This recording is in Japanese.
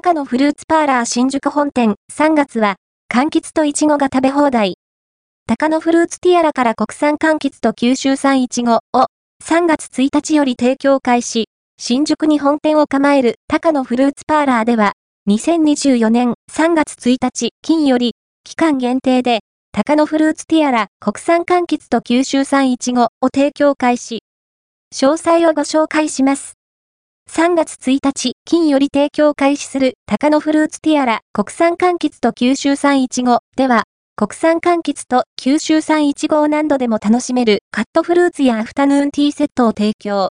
高野フルーツパーラー新宿本店3月は、柑橘とイチゴが食べ放題。高野フルーツティアラから国産柑橘と九州産イチゴを3月1日より提供開始。新宿に本店を構える高野フルーツパーラーでは、2024年3月1日金より、期間限定で、高野フルーツティアラ国産柑橘と九州産イチゴを提供開始。詳細をご紹介します。3月1日、金より提供開始する高野フルーツティアラ国産柑橘と九州産いちごでは、国産柑橘と九州産いちごを何度でも楽しめるカットフルーツやアフタヌーンティーセットを提供。